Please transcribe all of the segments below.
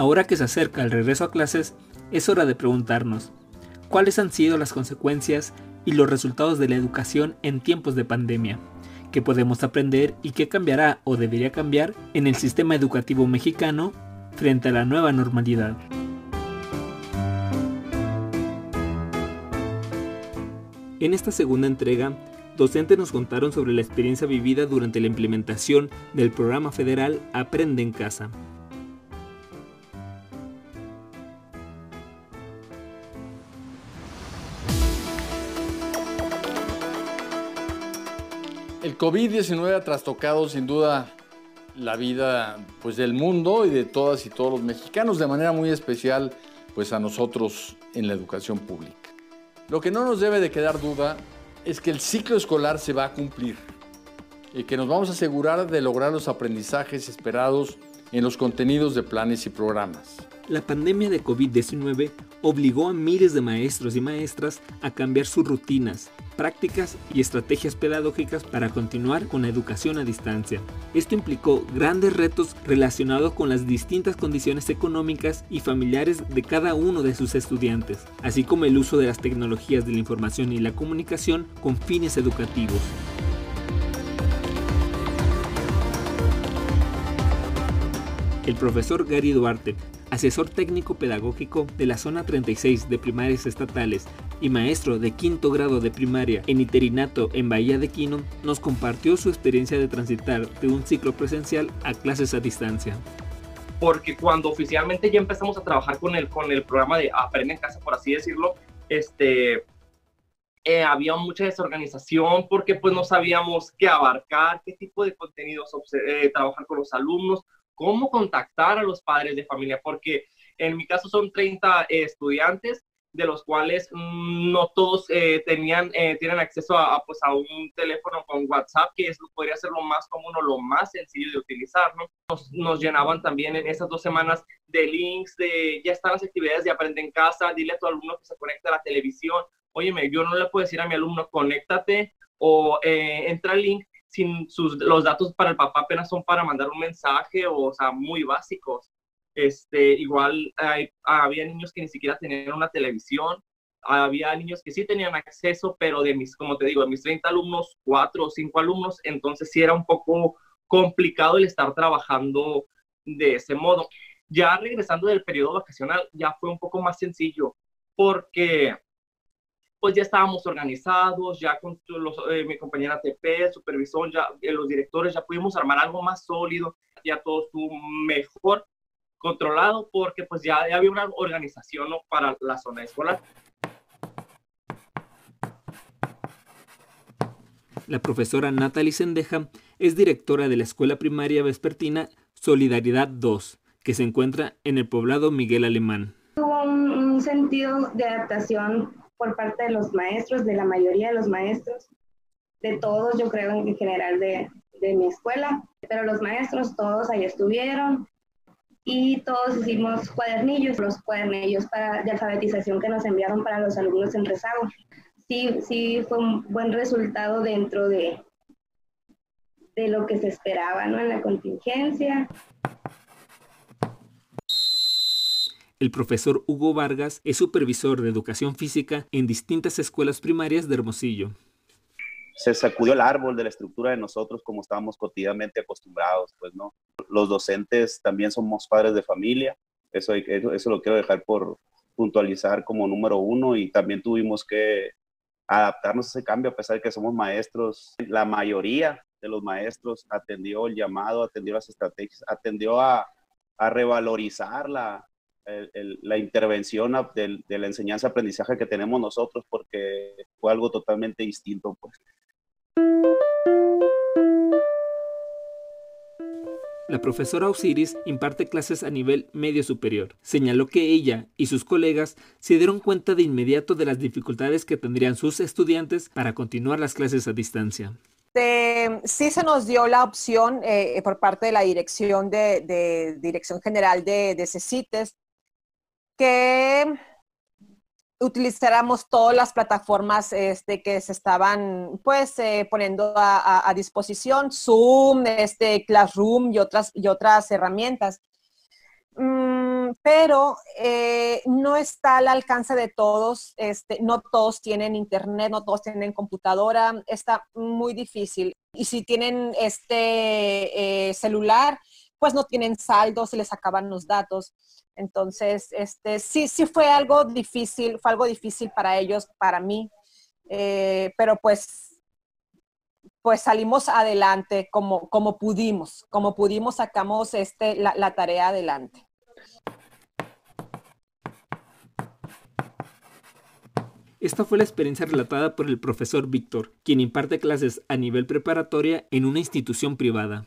Ahora que se acerca el regreso a clases, es hora de preguntarnos, ¿cuáles han sido las consecuencias y los resultados de la educación en tiempos de pandemia? ¿Qué podemos aprender y qué cambiará o debería cambiar en el sistema educativo mexicano frente a la nueva normalidad? En esta segunda entrega, docentes nos contaron sobre la experiencia vivida durante la implementación del programa federal Aprende en Casa. COVID-19 ha trastocado sin duda la vida pues, del mundo y de todas y todos los mexicanos, de manera muy especial pues, a nosotros en la educación pública. Lo que no nos debe de quedar duda es que el ciclo escolar se va a cumplir y que nos vamos a asegurar de lograr los aprendizajes esperados en los contenidos de planes y programas. La pandemia de COVID-19 obligó a miles de maestros y maestras a cambiar sus rutinas, prácticas y estrategias pedagógicas para continuar con la educación a distancia. Esto implicó grandes retos relacionados con las distintas condiciones económicas y familiares de cada uno de sus estudiantes, así como el uso de las tecnologías de la información y la comunicación con fines educativos. El profesor Gary Duarte, asesor técnico pedagógico de la zona 36 de primarias estatales y maestro de quinto grado de primaria en interinato en Bahía de Quino, nos compartió su experiencia de transitar de un ciclo presencial a clases a distancia. Porque cuando oficialmente ya empezamos a trabajar con el, con el programa de Aprende en Casa, por así decirlo, este, eh, había mucha desorganización porque pues no sabíamos qué abarcar, qué tipo de contenidos eh, trabajar con los alumnos, cómo contactar a los padres de familia, porque en mi caso son 30 estudiantes, de los cuales mm, no todos eh, tenían, eh, tienen acceso a, pues, a un teléfono con WhatsApp, que es, podría ser lo más común o lo más sencillo de utilizar, ¿no? Nos, llenaban también en esas dos semanas de links, de ya están las actividades de aprende en casa, dile a tu alumno que se conecte a la televisión, óyeme, yo no le puedo decir a mi alumno, conéctate o eh, entra al link sin sus, los datos para el papá apenas son para mandar un mensaje o, o sea, muy básicos. Este, igual había niños que ni siquiera tenían una televisión, había niños que sí tenían acceso, pero de mis, como te digo, de mis 30 alumnos, 4 o 5 alumnos, entonces sí era un poco complicado el estar trabajando de ese modo. Ya regresando del periodo vacacional, ya fue un poco más sencillo, porque pues ya estábamos organizados, ya con los, eh, mi compañera TP, supervisor, ya eh, los directores, ya pudimos armar algo más sólido, ya todo estuvo mejor controlado porque pues ya, había una organización para la zona escolar. La profesora Natalie Sendeja es directora de la Escuela Primaria Vespertina Solidaridad 2, que se encuentra en el poblado Miguel Alemán. Hubo un sentido de adaptación por parte de los maestros, de la mayoría de los maestros, de todos, yo creo en general de, de mi escuela, pero los maestros todos ahí estuvieron y todos hicimos cuadernillos, los cuadernillos para, de alfabetización que nos enviaron para los alumnos en rezago. Sí, sí fue un buen resultado dentro de, de lo que se esperaba ¿no? en la contingencia. El profesor Hugo Vargas es supervisor de educación física en distintas escuelas primarias de Hermosillo. Se sacudió el árbol de la estructura de nosotros como estábamos cotidianamente acostumbrados, pues no. Los docentes también somos padres de familia, eso, eso, eso lo quiero dejar por puntualizar como número uno y también tuvimos que adaptarnos a ese cambio a pesar de que somos maestros. La mayoría de los maestros atendió el llamado, atendió las estrategias, atendió a, a revalorizar la, la intervención de, la enseñanza-aprendizaje que tenemos nosotros porque fue algo totalmente distinto. Pues. La profesora Osiris imparte clases a nivel medio superior. Señaló que ella y sus colegas se dieron cuenta de inmediato de las dificultades que tendrían sus estudiantes para continuar las clases a distancia. sí se nos dio la opción eh, por parte de la dirección de, Dirección General de, de CECITES que utilizáramos todas las plataformas este, que se estaban pues eh, poniendo a, disposición, Zoom, este, Classroom y otras, y otras herramientas. Mm, pero eh, no está al alcance de todos, este, no todos tienen internet, no todos tienen computadora, está muy difícil. Y si tienen este eh, celular, pues no tienen saldo, se les acaban los datos. Entonces, este, sí, sí fue algo difícil, fue algo difícil para ellos, para mí, eh, pero pues, pues salimos adelante como, como pudimos, como pudimos sacamos este, la, la tarea adelante. Esta fue la experiencia relatada por el profesor Víctor, quien imparte clases a nivel preparatoria en una institución privada.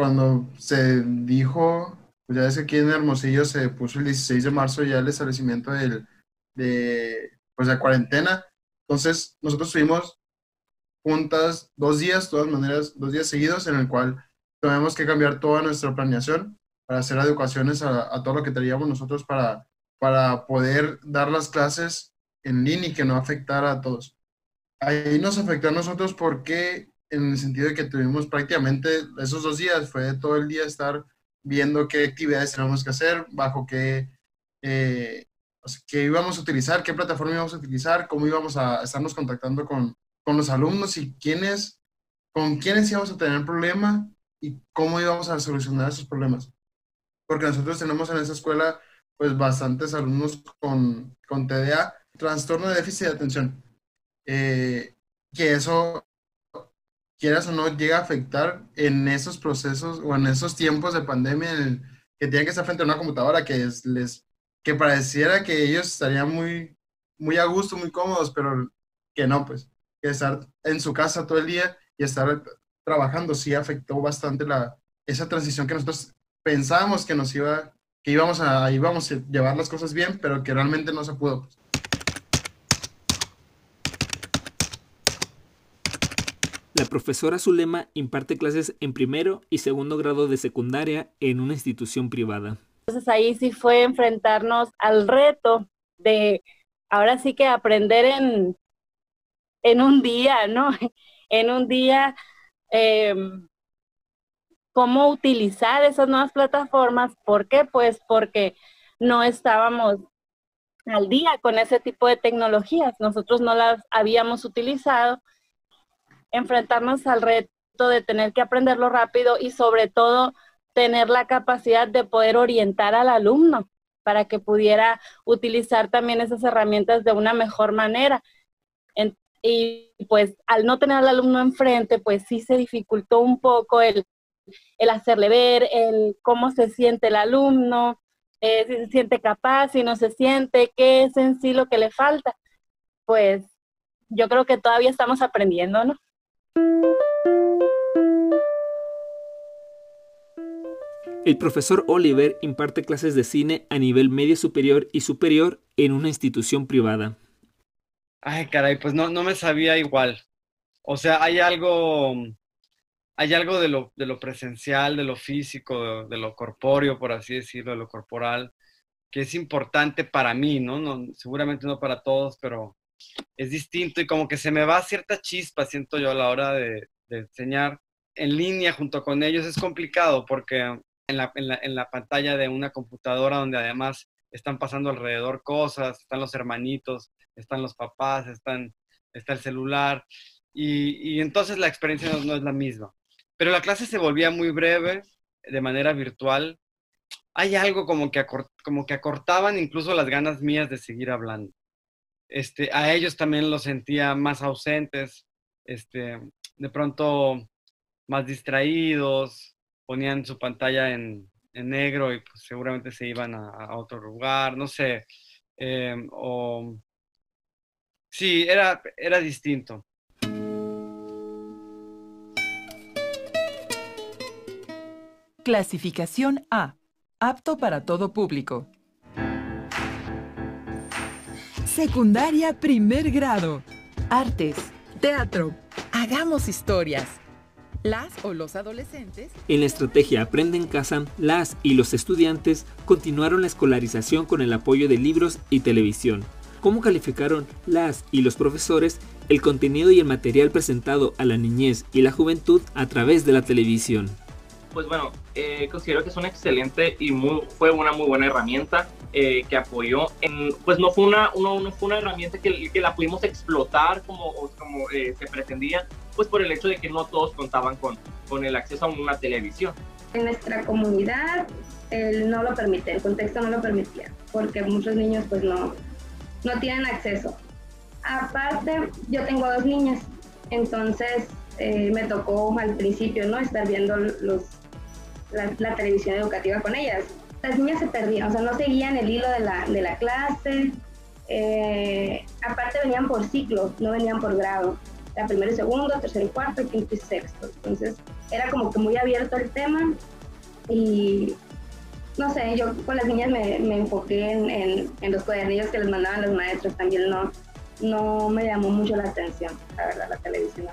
Cuando se dijo pues ya ves que aquí en Hermosillo se puso el 16 de marzo ya el establecimiento del, de, pues de cuarentena. Entonces, nosotros tuvimos juntas dos días, todas maneras, dos días seguidos, en el cual tuvimos que cambiar toda nuestra planeación para hacer educaciones a, a todo lo que teníamos nosotros para, para poder dar las clases en línea y que no afectara a todos. Ahí nos afectó a nosotros porque en el sentido de que tuvimos prácticamente esos dos días, fue todo el día estar viendo qué actividades tenemos que hacer, bajo qué, eh, qué íbamos a utilizar, qué plataforma íbamos a utilizar, cómo íbamos a estarnos contactando con, con los alumnos y quiénes, con quiénes íbamos a tener problema y cómo íbamos a solucionar esos problemas. Porque nosotros tenemos en esa escuela pues bastantes alumnos con, con TDA, trastorno de déficit de atención, eh, que eso quieras o no, llega a afectar en esos procesos o en esos tiempos de pandemia en que tienen que estar frente a una computadora que les que pareciera que ellos estarían muy muy a gusto, muy cómodos, pero que no, pues, que estar en su casa todo el día y estar trabajando sí afectó bastante la esa transición que nosotros pensábamos que nos iba que íbamos a íbamos a llevar las cosas bien, pero que realmente no se pudo. Pues. La profesora Zulema imparte clases en primero y segundo grado de secundaria en una institución privada. Entonces ahí sí fue enfrentarnos al reto de ahora sí que aprender en, en un día, ¿no? En un día em, cómo utilizar esas nuevas plataformas. ¿Por qué? Pues porque no estábamos al día con ese tipo de tecnologías. Nosotros no las habíamos utilizado enfrentarnos al reto de tener que aprenderlo rápido y sobre todo tener la capacidad de poder orientar al alumno para que pudiera utilizar también esas herramientas de una mejor manera. y pues al no tener al alumno enfrente, pues sí se dificultó un poco el, hacerle ver, el cómo se siente el alumno, eh, si se siente capaz, si no se siente, qué es en sí lo que le falta. Pues yo creo que todavía estamos aprendiendo, ¿no? El profesor Oliver imparte clases de cine a nivel medio superior y superior en una institución privada. Ay, caray, pues no, no me sabía igual. O sea, hay algo, hay algo de lo, de presencial, de lo físico, de, lo corpóreo, por así decirlo, de lo corporal, que es importante para mí, ¿no? no seguramente no para todos, pero es distinto y como que se me va cierta chispa, siento yo, a la hora de, enseñar en línea junto con ellos. Es complicado porque en la, en, la, pantalla de una computadora donde además están pasando alrededor cosas, están los hermanitos, están los papás, están, está el celular y, entonces la experiencia no, es la misma. Pero la clase se volvía muy breve, de manera virtual. Hay algo como que, como que acortaban incluso las ganas mías de seguir hablando. Este, a ellos también los sentía más ausentes, este, de pronto más distraídos, ponían su pantalla en, negro y pues seguramente se iban a, otro lugar, no sé. Em, o... Sí, era, era distinto. Clasificación A. Apto para todo público. Secundaria primer grado. Artes, teatro. Hagamos historias. Las o los adolescentes. En la estrategia Aprende en casa, las y los estudiantes continuaron la escolarización con el apoyo de libros y televisión. ¿Cómo calificaron las y los profesores el contenido y el material presentado a la niñez y la juventud a través de la televisión? Pues bueno, eh, considero que es una excelente y fue una muy buena herramienta eh, que apoyó. En, pues no fue una, no fue una herramienta que, la pudimos explotar como, eh, se pretendía, pues por el hecho de que no todos contaban con, con el acceso a una televisión. En nuestra comunidad no lo permite, el contexto no lo permitía, porque muchos niños pues no, no tienen acceso. Aparte, yo tengo dos niñas, entonces me tocó al principio no estar viendo los la, televisión educativa con ellas. Las niñas se perdían, o sea, no seguían el hilo de la, de la clase. Eh, aparte venían por ciclo, no venían por grado. La primero y segundo, tercero y cuarto, quinto y sexto. Entonces era como que muy abierto el tema y no sé, yo con las niñas me, me enfoqué en, en, en, los cuadernillos que les mandaban los maestros, también no, no me llamó mucho la atención, la verdad, la televisión.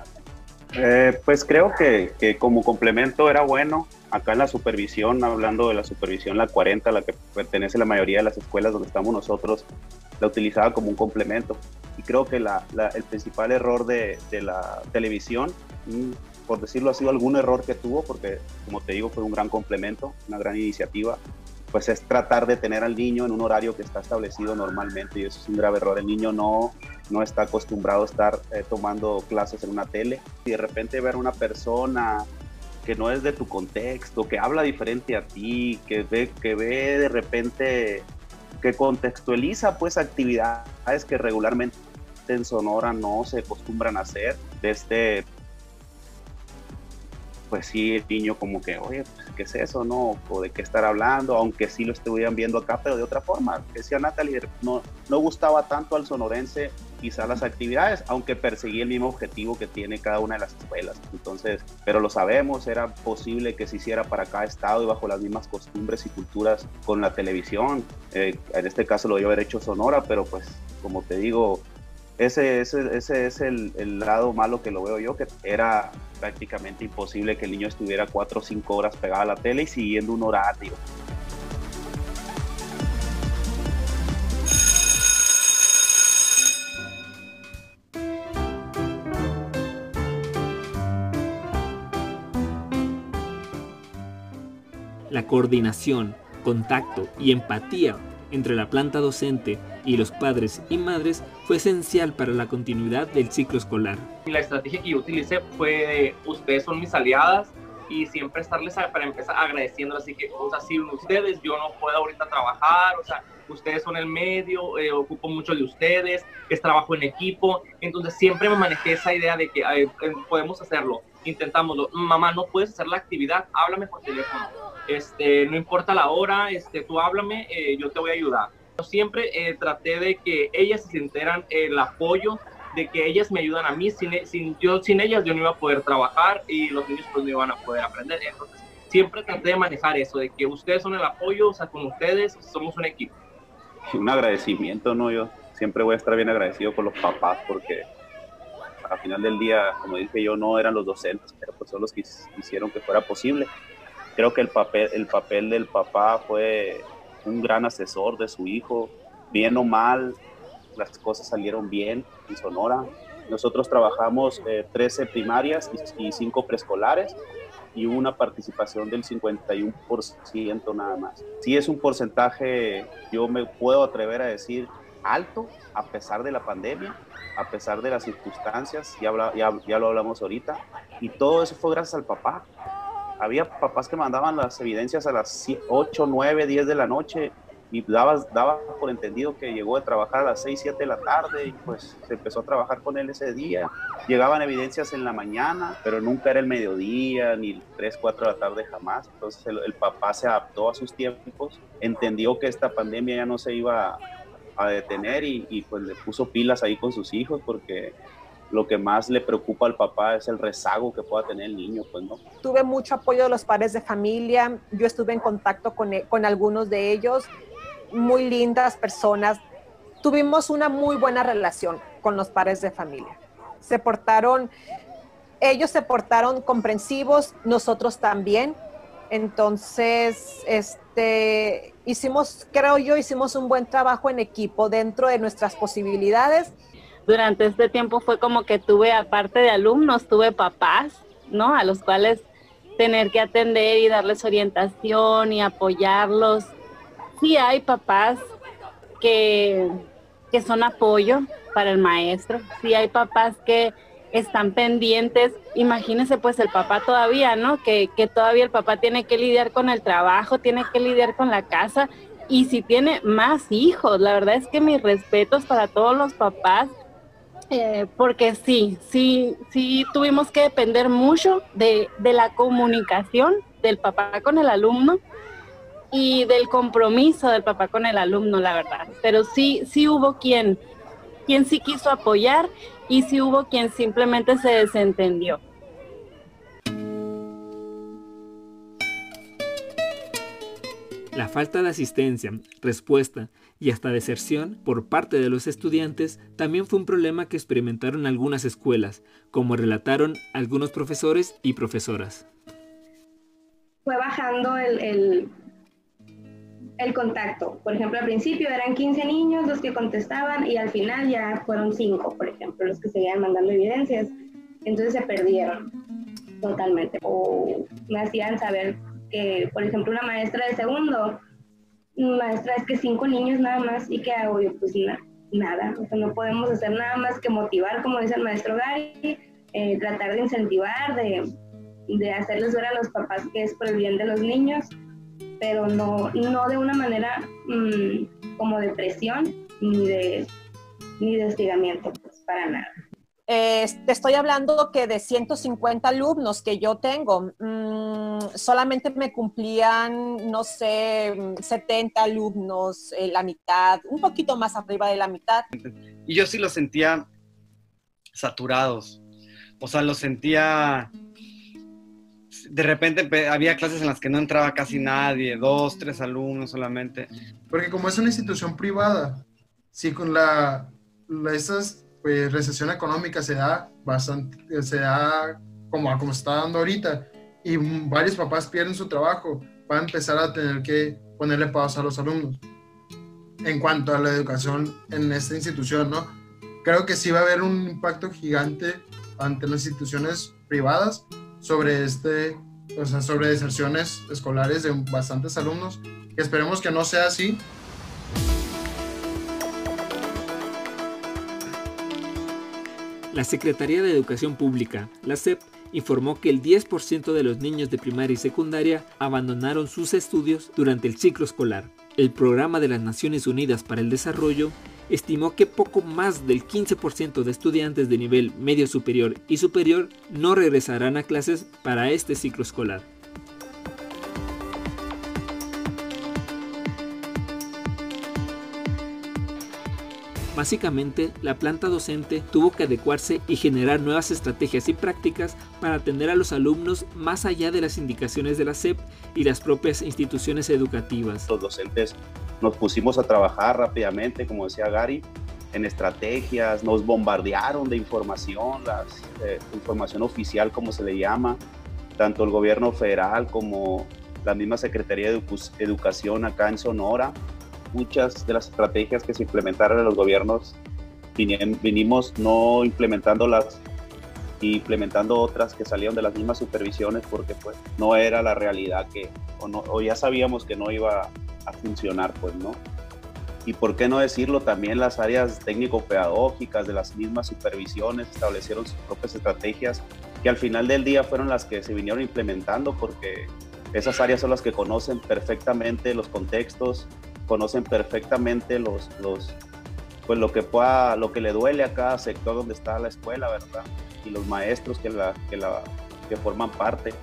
Eh, pues creo que, como complemento era bueno. Acá en la supervisión, hablando de la supervisión, la 40, la que pertenece a la mayoría de las escuelas donde estamos nosotros, la utilizaba como un complemento. Y creo que el principal error de, de, la televisión, mm, por decirlo así, algún error que tuvo, porque como te digo, fue un gran complemento, una gran iniciativa, pues es tratar de tener al niño en un horario que está establecido normalmente y eso es un grave error. El niño no, no está acostumbrado a estar eh, tomando clases en una tele. Y de repente ver a una persona que no es de tu contexto, que habla diferente a ti, que ve, que ve de repente, que contextualiza pues actividades que regularmente en Sonora no se acostumbran a hacer, desde pues sí, el niño como que, oye, pues, ¿qué es eso, no? O de qué estar hablando, aunque sí lo estuvieran viendo acá, pero de otra forma. Decía Natalie, no, no gustaba tanto al sonorense quizá las actividades, aunque perseguía el mismo objetivo que tiene cada una de las escuelas. Entonces, pero lo sabemos, era posible que se hiciera para cada estado y bajo las mismas costumbres y culturas con la televisión. Eh, en este caso lo iba haber hecho Sonora, pero pues como te digo, ese, ese, ese es el, el, lado malo que lo veo yo, que era prácticamente imposible que el niño estuviera cuatro o cinco horas pegado a la tele y siguiendo un horario. La coordinación, contacto y empatía entre la planta docente y los padres y madres fue esencial para la continuidad del ciclo escolar. La estrategia que yo utilicé fue de ustedes son mis aliadas y siempre estarles para empezar agradeciendo, así que, o sea, sin ustedes yo no puedo ahorita trabajar, o sea, ustedes son el medio, eh, ocupo mucho de ustedes, es trabajo en equipo, entonces siempre me manejé esa idea de que eh, podemos hacerlo, intentámoslo, mamá, no puedes hacer la actividad, háblame por teléfono, este, no importa la hora, este, tú háblame, eh, yo te voy a ayudar. Siempre traté de que ellas se sintieran el apoyo, de que ellas me ayudan a mí, sin, sin, yo, sin ellas yo no iba a poder trabajar y los niños pues no iban a poder aprender. Entonces, siempre traté de manejar eso, de que ustedes son el apoyo, o sea, con ustedes somos un equipo. Un agradecimiento, ¿no? Yo siempre voy a estar bien agradecido con los papás porque al final del día, como dije yo, no eran los docentes, pero pues son los que hicieron que fuera posible creo que el papel, el papel del papá fue un gran asesor de su hijo, bien o mal, las cosas salieron bien en Sonora. Nosotros trabajamos 13 eh, primarias y, 5 preescolares y una participación del 51% nada más. Sí es un porcentaje, yo me puedo atrever a decir, alto a pesar de la pandemia, a pesar de las circunstancias, ya, ya, ya lo hablamos ahorita, y todo eso fue gracias al papá había papás que mandaban las evidencias a las 8, 9, 10 de la noche y daba, daba por entendido que llegó a trabajar a las 6, 7 de la tarde y pues se empezó a trabajar con él ese día. Llegaban evidencias en la mañana, pero nunca era el mediodía ni 3, 4 de la tarde jamás. Entonces el, el papá se adaptó a sus tiempos, entendió que esta pandemia ya no se iba a detener y, y pues le puso pilas ahí con sus hijos porque lo que más le preocupa al papá es el rezago que pueda tener el niño, pues no. Tuve mucho apoyo de los padres de familia, yo estuve en contacto con, con algunos de ellos, muy lindas personas. Tuvimos una muy buena relación con los padres de familia. Se portaron, ellos se portaron comprensivos, nosotros también. Entonces, este, hicimos, creo yo, hicimos un buen trabajo en equipo dentro de nuestras posibilidades durante este tiempo fue como que tuve, aparte de alumnos, tuve papás, ¿no? A los cuales tener que atender y darles orientación y apoyarlos. Sí hay papás que, que son apoyo para el maestro, sí hay papás que están pendientes. Imagínese pues el papá todavía, ¿no? Que, que todavía el papá tiene que lidiar con el trabajo, tiene que lidiar con la casa y si tiene más hijos. La verdad es que mis respetos para todos los papás, eh, porque sí, sí, sí tuvimos que depender mucho de, de la comunicación del papá con el alumno y del compromiso del papá con el alumno, la verdad. Pero sí, sí hubo quien, quien sí quiso apoyar y si hubo quien simplemente se desentendió. La falta de asistencia, respuesta y hasta deserción por parte de los estudiantes también fue un problema que experimentaron algunas escuelas, como relataron algunos profesores y profesoras. Fue bajando el, el, el contacto. Por ejemplo, al principio eran 15 niños los que contestaban y al final ya fueron 5, por ejemplo, los que seguían mandando evidencias. Entonces se perdieron totalmente. O me hacían saber que, por ejemplo, una maestra de segundo, maestra es que cinco niños nada más y que hago yo, pues nada, o sea, no podemos hacer nada más que motivar, como dice el maestro Gary, eh, tratar de incentivar, de, de hacerles ver a los papás que es por el bien de los niños pero no, no de una manera mm, como de presión ni de, ni de hostigamiento, pues para nada. Eh, te estoy hablando que de 150 alumnos que yo tengo, mmm, solamente me cumplían, no sé, 70 alumnos, eh, la mitad, un poquito más arriba de la mitad. Y yo sí los sentía saturados, o sea, los sentía de repente había clases en las que no entraba casi nadie, dos, tres alumnos solamente. Porque como es una institución privada, sí con la, la esas, pues, recesión económica se da bastante, se da como, como está dando ahorita, y varios papás pierden su trabajo, van a empezar a tener que ponerle pausa a los alumnos en cuanto a la educación en esta institución, ¿no? Creo que sí va a haber un impacto gigante ante las instituciones privadas sobre este, o sea, sobre deserciones escolares de bastantes alumnos. esperemos que no sea así. La Secretaría de Educación Pública, la SEP, informó que el 10% de los niños de primaria y secundaria abandonaron sus estudios durante el ciclo escolar. El Programa de las Naciones Unidas para el Desarrollo estimó que poco más del 15% de estudiantes de nivel medio superior y superior no regresarán a clases para este ciclo escolar. Básicamente, la planta docente tuvo que adecuarse y generar nuevas estrategias y prácticas para atender a los alumnos más allá de las indicaciones de la SEP y las propias instituciones educativas. Los docentes nos pusimos a trabajar rápidamente, como decía Gary, en estrategias, nos bombardearon de información, la eh, información oficial como se le llama, tanto el gobierno federal como la misma Secretaría de Educación acá en Sonora muchas de las estrategias que se implementaron en los gobiernos vinimos no implementándolas implementando otras que salieron de las mismas supervisiones porque pues no era la realidad que o, no, o ya sabíamos que no iba a funcionar pues no y por qué no decirlo también las áreas técnico-pedagógicas de las mismas supervisiones establecieron sus propias estrategias que al final del día fueron las que se vinieron implementando porque esas áreas son las que conocen perfectamente los contextos conocen perfectamente los, los, pues lo que pueda, lo que le duele a cada sector donde está la escuela, ¿verdad? Y los maestros que, la, que, la, que forman parte.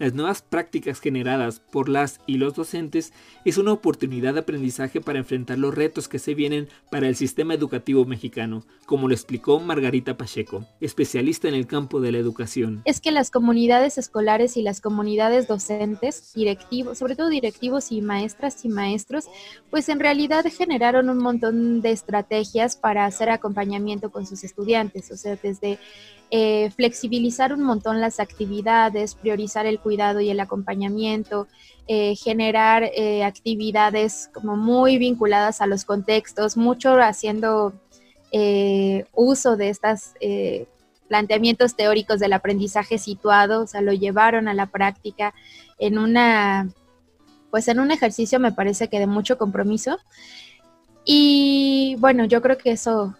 Las nuevas prácticas generadas por las y los docentes es una oportunidad de aprendizaje para enfrentar los retos que se vienen para el sistema educativo mexicano, como lo explicó Margarita Pacheco, especialista en el campo de la educación. Es que las comunidades escolares y las comunidades docentes, directivos, sobre todo directivos y maestras y maestros, pues en realidad generaron un montón de estrategias para hacer acompañamiento con sus estudiantes, o sea, desde eh, flexibilizar un montón las actividades, priorizar el cuidado y el acompañamiento, eh, generar eh, actividades como muy vinculadas a los contextos, mucho haciendo uso de estos planteamientos teóricos del aprendizaje situado, o sea, lo llevaron a la práctica en una, pues en un ejercicio me parece que de mucho compromiso. Y bueno, yo creo que eso,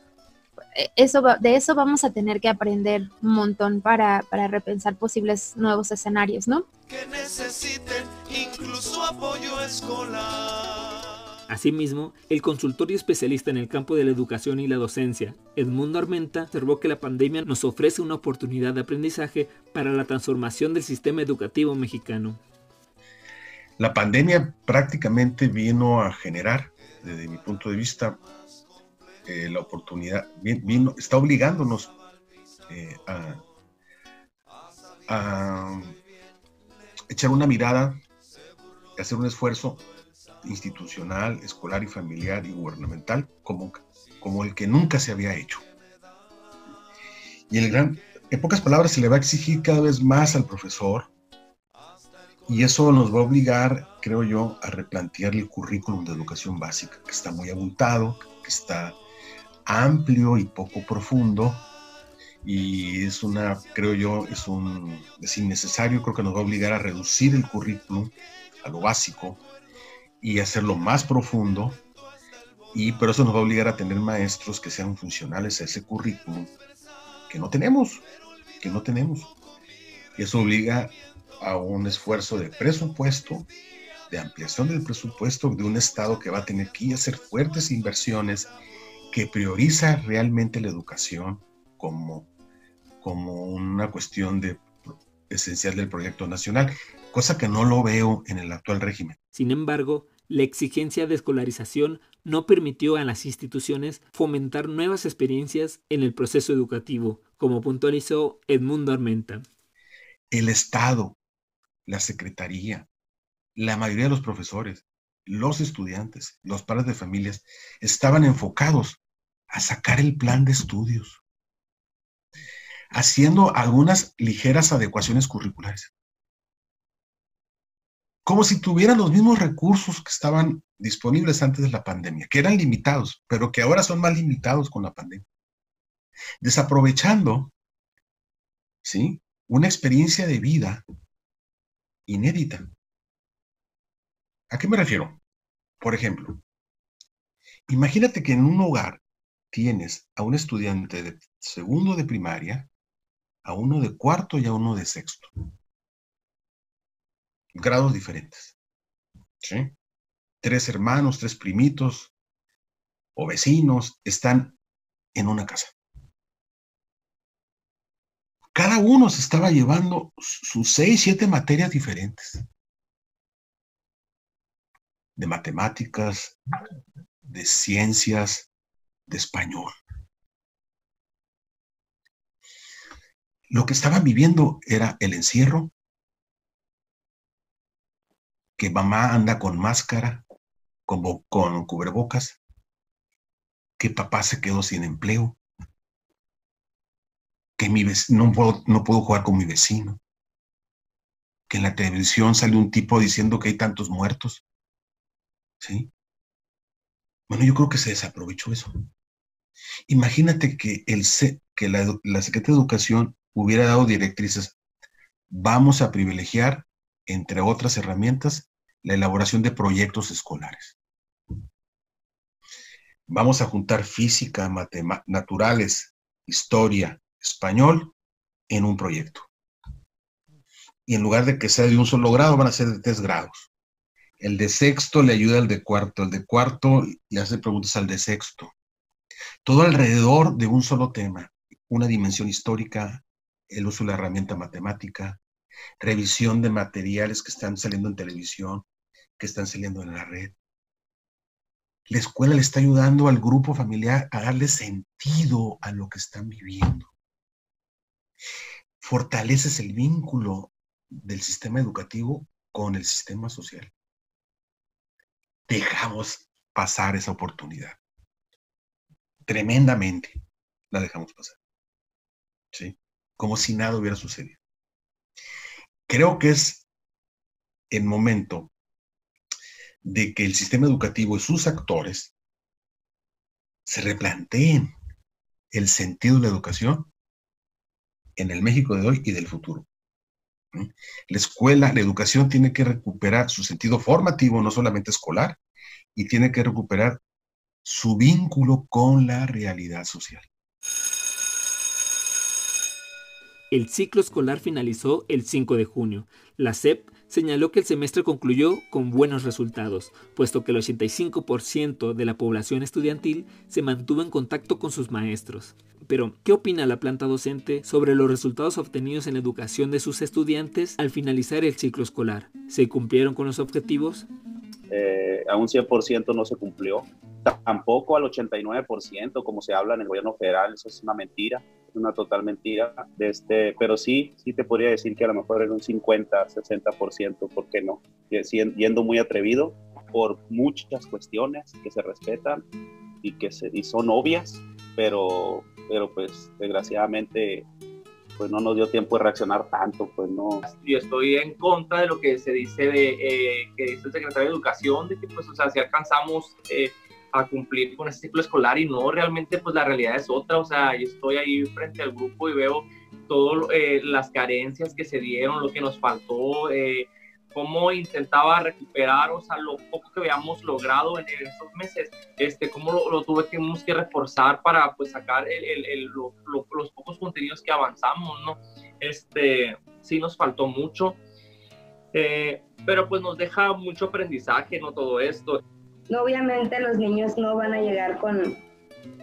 eso de eso vamos a tener que aprender un montón para, para repensar posibles nuevos escenarios, ¿no? Que necesiten incluso apoyo escolar. Asimismo, el consultor y especialista en el campo de la educación y la docencia, Edmundo Armenta, observó que la pandemia nos ofrece una oportunidad de aprendizaje para la transformación del sistema educativo mexicano. La pandemia prácticamente vino a generar, desde mi punto de vista, eh, la oportunidad, está obligándonos eh, a, echar una mirada, hacer un esfuerzo institucional, escolar y familiar y gubernamental como, como el que nunca se había hecho. Y en, gran, en pocas palabras se le va a exigir cada vez más al profesor y eso nos va a obligar, creo yo, a replantear el currículum de educación básica, que está muy abultado, que está amplio y poco profundo, y es una, creo yo, es un, es innecesario, creo que nos va a obligar a reducir el currículum a lo básico, y hacerlo más profundo, y pero eso nos va a obligar a tener maestros que sean funcionales a ese currículum que no tenemos, que no tenemos. Y eso obliga a un esfuerzo de presupuesto, de ampliación del presupuesto de un Estado que va a tener que hacer fuertes inversiones, que prioriza realmente la educación como, como una cuestión de, esencial del proyecto nacional cosa que no lo veo en el actual régimen. Sin embargo, la exigencia de escolarización no permitió a las instituciones fomentar nuevas experiencias en el proceso educativo, como puntualizó Edmundo Armenta. El Estado, la Secretaría, la mayoría de los profesores, los estudiantes, los padres de familias, estaban enfocados a sacar el plan de estudios, haciendo algunas ligeras adecuaciones curriculares como si tuvieran los mismos recursos que estaban disponibles antes de la pandemia, que eran limitados, pero que ahora son más limitados con la pandemia. Desaprovechando, ¿sí? Una experiencia de vida inédita. ¿A qué me refiero? Por ejemplo, imagínate que en un hogar tienes a un estudiante de segundo de primaria, a uno de cuarto y a uno de sexto grados diferentes. ¿sí? Tres hermanos, tres primitos o vecinos están en una casa. Cada uno se estaba llevando sus seis, siete materias diferentes. De matemáticas, de ciencias, de español. Lo que estaban viviendo era el encierro, que mamá anda con máscara, con, con cubrebocas, que papá se quedó sin empleo, que mi no, puedo, no puedo jugar con mi vecino, que en la televisión sale un tipo diciendo que hay tantos muertos. ¿Sí? Bueno, yo creo que se desaprovechó eso. Imagínate que, el, que la, Secretaría de Educación hubiera dado directrices. Vamos a privilegiar, entre otras herramientas, la elaboración de proyectos escolares. Vamos a juntar física, naturales, historia, español en un proyecto. Y en lugar de que sea de un solo grado, van a ser de tres grados. El de sexto le ayuda al de cuarto, el de cuarto le hace preguntas al de sexto. Todo alrededor de un solo tema, una dimensión histórica, el uso de la herramienta matemática, revisión de materiales que están saliendo en televisión, que están saliendo en la red. La escuela le está ayudando al grupo familiar a darle sentido a lo que están viviendo. Fortaleces el vínculo del sistema educativo con el sistema social. Dejamos pasar esa oportunidad. Tremendamente la dejamos pasar. ¿Sí? Como si nada hubiera sucedido. Creo que es el momento de que el sistema educativo y sus actores se replanteen el sentido de la educación en el México de hoy y del futuro. La escuela, la educación tiene que recuperar su sentido formativo, no solamente escolar, y tiene que recuperar su vínculo con la realidad social. El ciclo escolar finalizó el 5 de junio. La SEP señaló que el semestre concluyó con buenos resultados, puesto que el 85% de la población estudiantil se mantuvo en contacto con sus maestros. Pero, ¿qué opina la planta docente sobre los resultados obtenidos en la educación de sus estudiantes al finalizar el ciclo escolar? ¿Se cumplieron con los objetivos? Eh, a un 100% no se cumplió. Tampoco al 89%, como se habla en el gobierno federal, eso es una mentira una total mentira, este, pero sí, sí te podría decir que a lo mejor era un 50, 60%, ¿por qué no? Yendo muy atrevido por muchas cuestiones que se respetan y que se, y son obvias, pero, pero pues desgraciadamente pues no nos dio tiempo de reaccionar tanto, pues no. Yo estoy en contra de lo que se dice de, eh, que dice el secretario de Educación, de que pues, o sea, si alcanzamos eh, a cumplir con ese ciclo escolar y no, realmente pues la realidad es otra, o sea, yo estoy ahí frente al grupo y veo todas eh, las carencias que se dieron, lo que nos faltó, eh, cómo intentaba recuperar, o sea, lo poco que habíamos logrado en, estos meses, este, cómo lo, lo tuve que, que reforzar para pues sacar el, el, los pocos contenidos que avanzamos, ¿no? Este, sí nos faltó mucho, eh, pero pues nos deja mucho aprendizaje, ¿no? Todo esto. Obviamente los niños no van a llegar con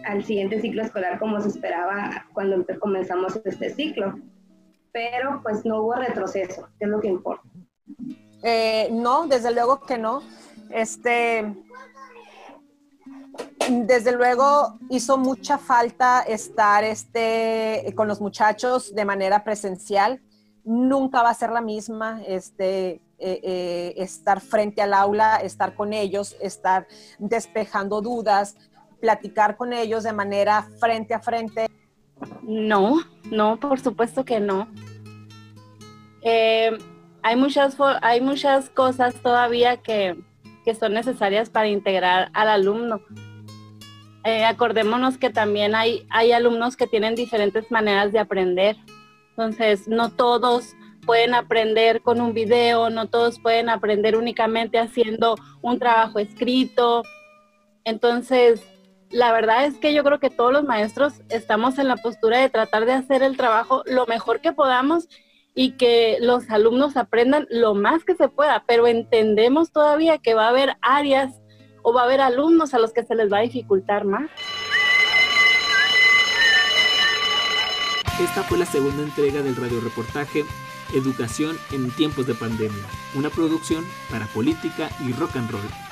al siguiente ciclo escolar como se esperaba cuando comenzamos este ciclo, pero pues no hubo retroceso, que es lo que importa. Eh, no, desde luego que no. Este, desde luego hizo mucha falta estar este, con los muchachos de manera presencial. Nunca va a ser la misma. Este, eh, eh, estar frente al aula, estar con ellos, estar despejando dudas, platicar con ellos de manera frente a frente? No, no, por supuesto que no. Eh, hay, muchas, hay muchas cosas todavía que, que, son necesarias para integrar al alumno. acordémonos que también hay, hay alumnos que tienen diferentes maneras de aprender. Entonces, no todos pueden aprender con un video, no todos pueden aprender únicamente haciendo un trabajo escrito. Entonces, la verdad es que yo creo que todos los maestros estamos en la postura de tratar de hacer el trabajo lo mejor que podamos y que los alumnos aprendan lo más que se pueda, pero entendemos todavía que va a haber áreas o va a haber alumnos a los que se les va a dificultar más. Esta fue la segunda entrega del radioreportaje Educación en tiempos de pandemia, una producción para política y rock and roll.